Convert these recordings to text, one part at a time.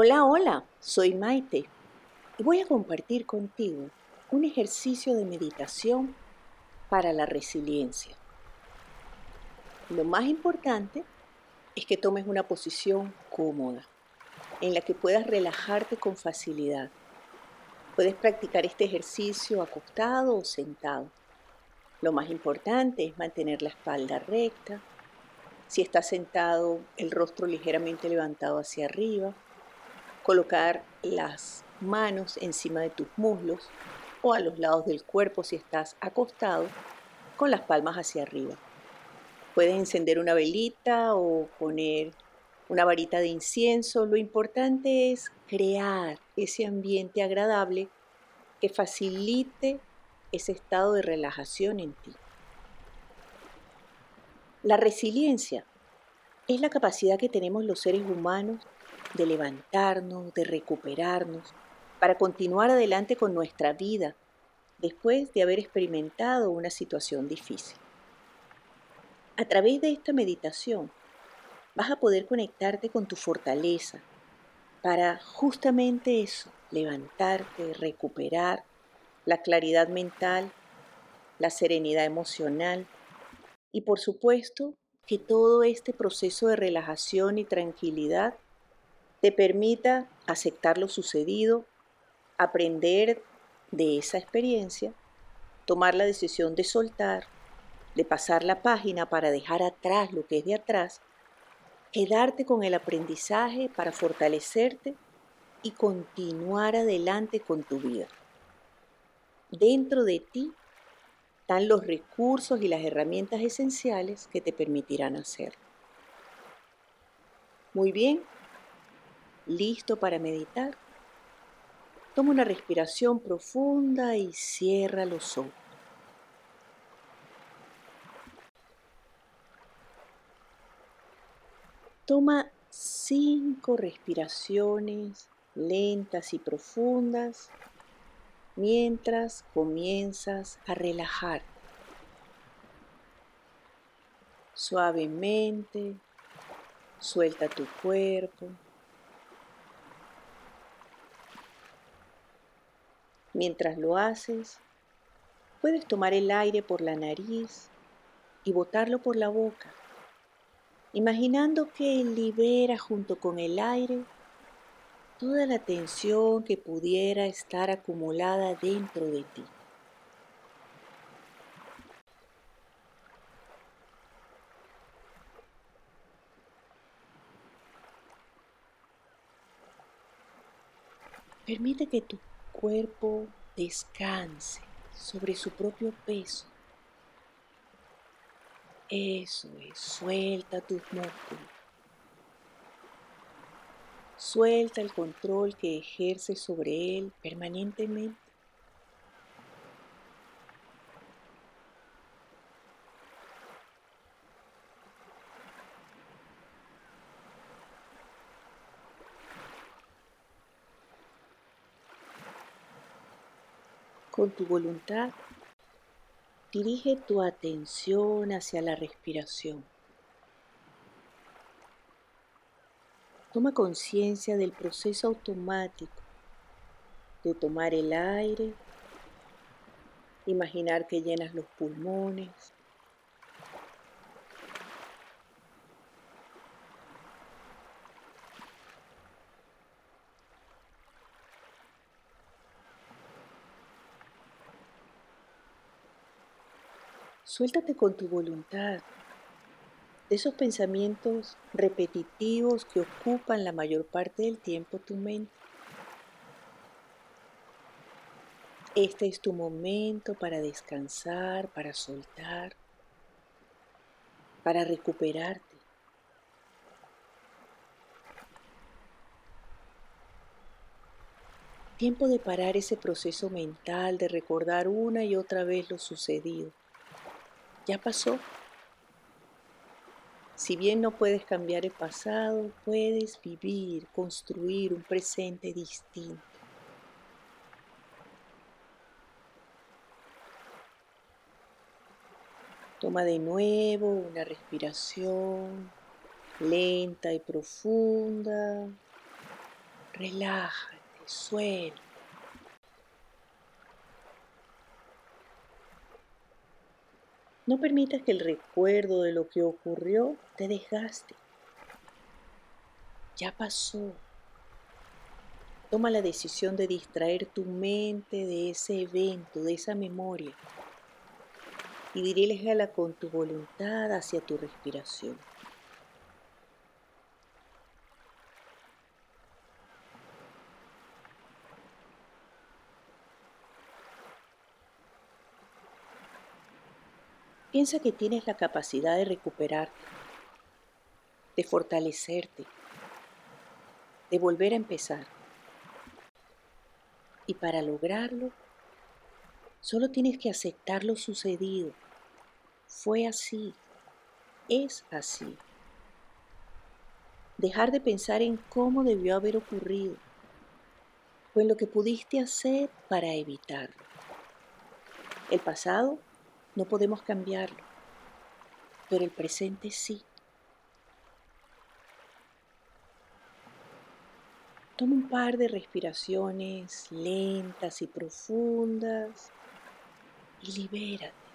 Hola, hola, soy Maite y voy a compartir contigo un ejercicio de meditación para la resiliencia. Lo más importante es que tomes una posición cómoda en la que puedas relajarte con facilidad. Puedes practicar este ejercicio acostado o sentado. Lo más importante es mantener la espalda recta. Si estás sentado, el rostro ligeramente levantado hacia arriba. Colocar las manos encima de tus muslos o a los lados del cuerpo si estás acostado con las palmas hacia arriba. Puedes encender una velita o poner una varita de incienso. Lo importante es crear ese ambiente agradable que facilite ese estado de relajación en ti. La resiliencia es la capacidad que tenemos los seres humanos de levantarnos, de recuperarnos, para continuar adelante con nuestra vida después de haber experimentado una situación difícil. A través de esta meditación vas a poder conectarte con tu fortaleza para justamente eso, levantarte, recuperar la claridad mental, la serenidad emocional y por supuesto que todo este proceso de relajación y tranquilidad te permita aceptar lo sucedido, aprender de esa experiencia, tomar la decisión de soltar, de pasar la página para dejar atrás lo que es de atrás, quedarte con el aprendizaje para fortalecerte y continuar adelante con tu vida. Dentro de ti están los recursos y las herramientas esenciales que te permitirán hacerlo. Muy bien, listo para meditar. Toma una respiración profunda y cierra los ojos. Toma cinco respiraciones lentas y profundas mientras comienzas a relajar. Suavemente, suelta tu cuerpo. Mientras lo haces, puedes tomar el aire por la nariz y botarlo por la boca, imaginando que libera junto con el aire toda la tensión que pudiera estar acumulada dentro de ti. Permite que tu cuerpo descanse sobre su propio peso. Eso es, suelta tus músculos. Suelta el control que ejerce sobre él permanentemente. Con tu voluntad, dirige tu atención hacia la respiración. Toma conciencia del proceso automático de tomar el aire, imaginar que llenas los pulmones, Suéltate con tu voluntad de esos pensamientos repetitivos que ocupan la mayor parte del tiempo tu mente. Este es tu momento para descansar, para soltar, para recuperarte. Tiempo de parar ese proceso mental, de recordar una y otra vez lo sucedido. Ya pasó. Si bien no puedes cambiar el pasado, puedes vivir, construir un presente distinto. Toma de nuevo una respiración lenta y profunda. Relájate, suelta. No permitas que el recuerdo de lo que ocurrió te desgaste. Ya pasó. Toma la decisión de distraer tu mente de ese evento, de esa memoria, y dirígela con tu voluntad hacia tu respiración. Piensa que tienes la capacidad de recuperarte, de fortalecerte, de volver a empezar. Y para lograrlo, solo tienes que aceptar lo sucedido. Fue así, es así. Dejar de pensar en cómo debió haber ocurrido o en lo que pudiste hacer para evitarlo. El pasado no podemos cambiarlo, pero el presente sí. Toma un par de respiraciones lentas y profundas y libérate.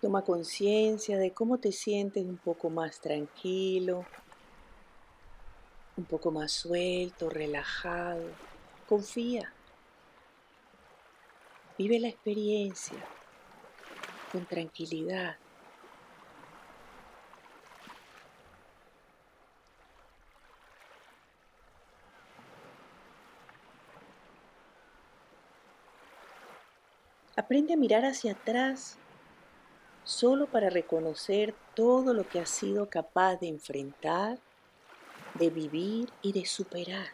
Toma conciencia de cómo te sientes un poco más tranquilo, un poco más suelto, relajado. Confía. Vive la experiencia con tranquilidad. Aprende a mirar hacia atrás solo para reconocer todo lo que has sido capaz de enfrentar, de vivir y de superar.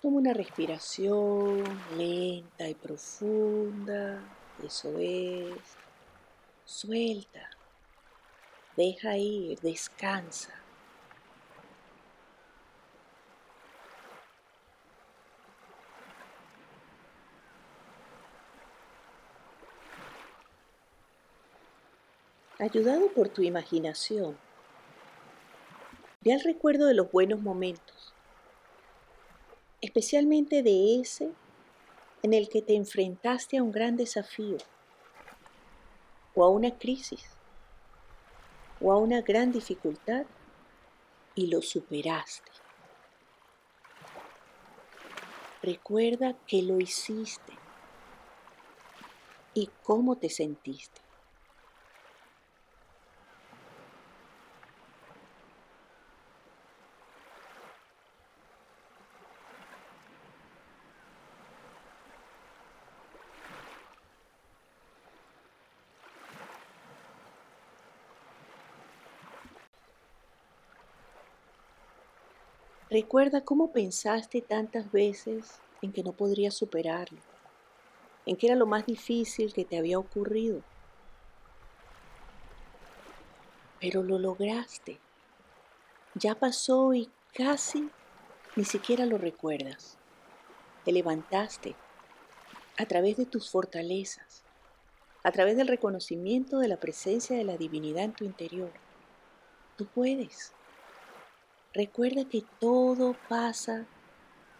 Toma una respiración lenta y profunda. Eso es. Suelta. Deja ir, descansa. Ayudado por tu imaginación, ve al recuerdo de los buenos momentos especialmente de ese en el que te enfrentaste a un gran desafío o a una crisis o a una gran dificultad y lo superaste. Recuerda que lo hiciste y cómo te sentiste. Recuerda cómo pensaste tantas veces en que no podrías superarlo, en que era lo más difícil que te había ocurrido. Pero lo lograste. Ya pasó y casi ni siquiera lo recuerdas. Te levantaste a través de tus fortalezas, a través del reconocimiento de la presencia de la divinidad en tu interior. Tú puedes. Recuerda que todo pasa,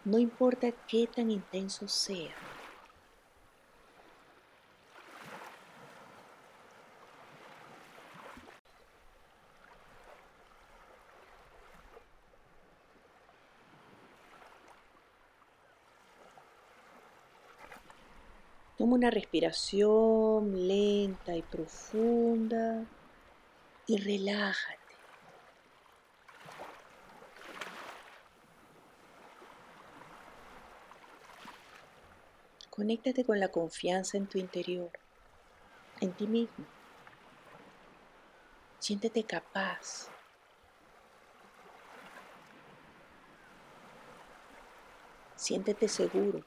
no importa qué tan intenso sea. Toma una respiración lenta y profunda y relájate. Conéctate con la confianza en tu interior, en ti mismo. Siéntete capaz. Siéntete seguro.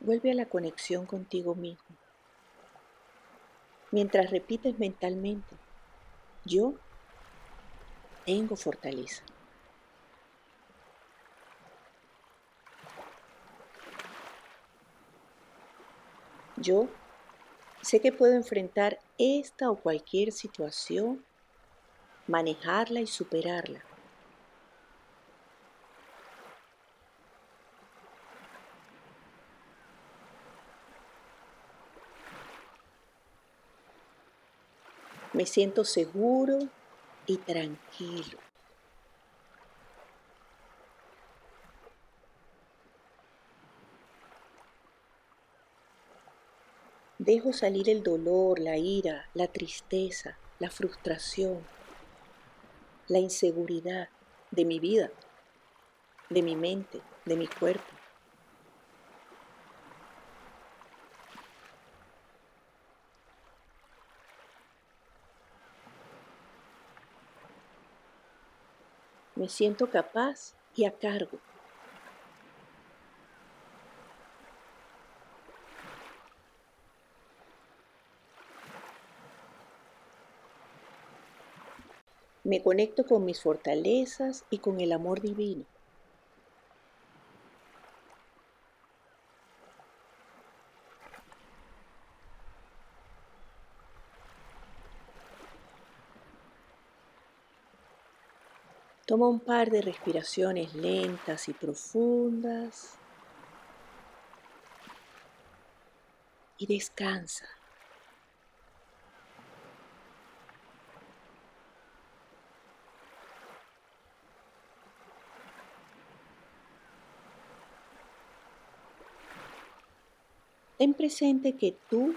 Vuelve a la conexión contigo mismo. Mientras repites mentalmente, yo tengo fortaleza. Yo sé que puedo enfrentar esta o cualquier situación, manejarla y superarla. Me siento seguro y tranquilo. Dejo salir el dolor, la ira, la tristeza, la frustración, la inseguridad de mi vida, de mi mente, de mi cuerpo. Me siento capaz y a cargo. Me conecto con mis fortalezas y con el amor divino. Toma un par de respiraciones lentas y profundas y descansa. Ten presente que tú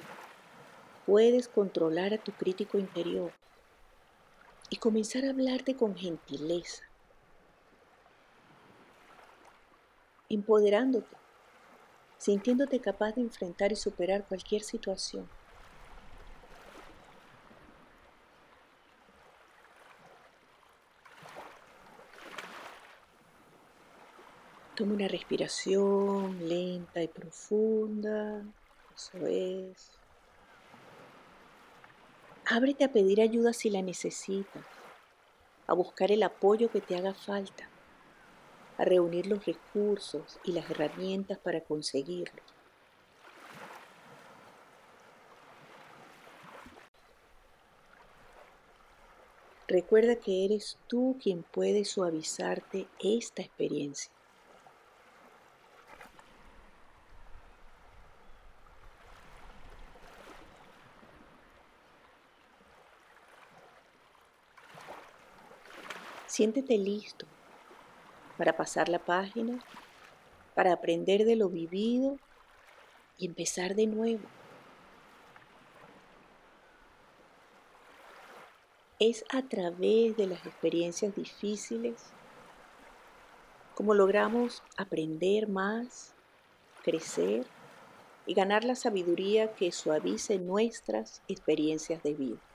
puedes controlar a tu crítico interior y comenzar a hablarte con gentileza, empoderándote, sintiéndote capaz de enfrentar y superar cualquier situación. Toma una respiración lenta y profunda. Eso es. Ábrete a pedir ayuda si la necesitas, a buscar el apoyo que te haga falta, a reunir los recursos y las herramientas para conseguirlo. Recuerda que eres tú quien puede suavizarte esta experiencia. Siéntete listo para pasar la página, para aprender de lo vivido y empezar de nuevo. Es a través de las experiencias difíciles como logramos aprender más, crecer y ganar la sabiduría que suavice nuestras experiencias de vida.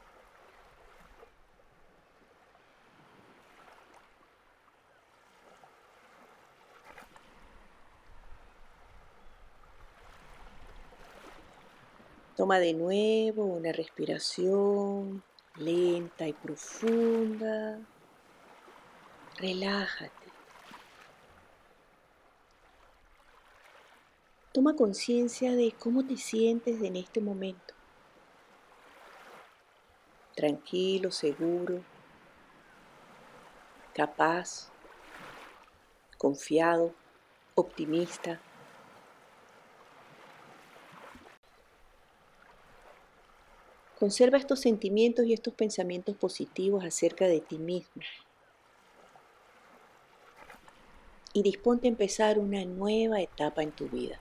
Toma de nuevo una respiración lenta y profunda. Relájate. Toma conciencia de cómo te sientes en este momento. Tranquilo, seguro, capaz, confiado, optimista. Conserva estos sentimientos y estos pensamientos positivos acerca de ti mismo. Y disponte a empezar una nueva etapa en tu vida.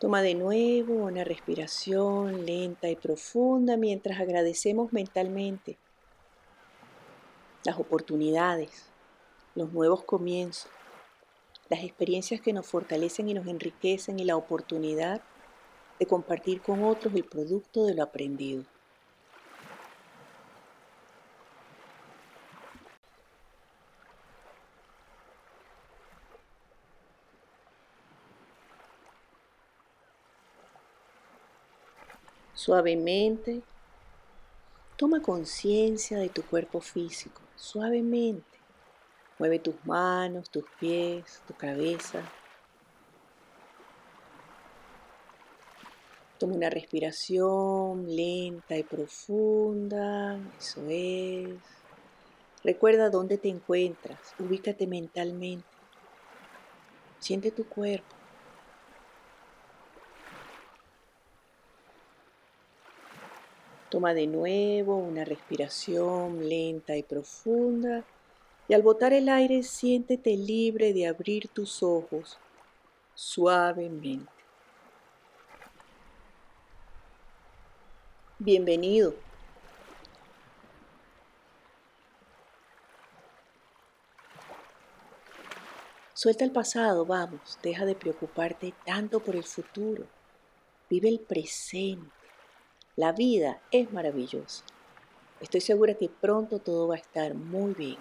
Toma de nuevo una respiración lenta y profunda mientras agradecemos mentalmente las oportunidades, los nuevos comienzos las experiencias que nos fortalecen y nos enriquecen y la oportunidad de compartir con otros el producto de lo aprendido. Suavemente, toma conciencia de tu cuerpo físico, suavemente. Mueve tus manos, tus pies, tu cabeza. Toma una respiración lenta y profunda, eso es. Recuerda dónde te encuentras, ubícate mentalmente. Siente tu cuerpo. Toma de nuevo una respiración lenta y profunda y al botar el aire siéntete libre de abrir tus ojos suavemente. Bienvenido. Suelta el pasado, vamos, deja de preocuparte tanto por el futuro. Vive el presente. La vida es maravillosa. Estoy segura que pronto todo va a estar muy bien.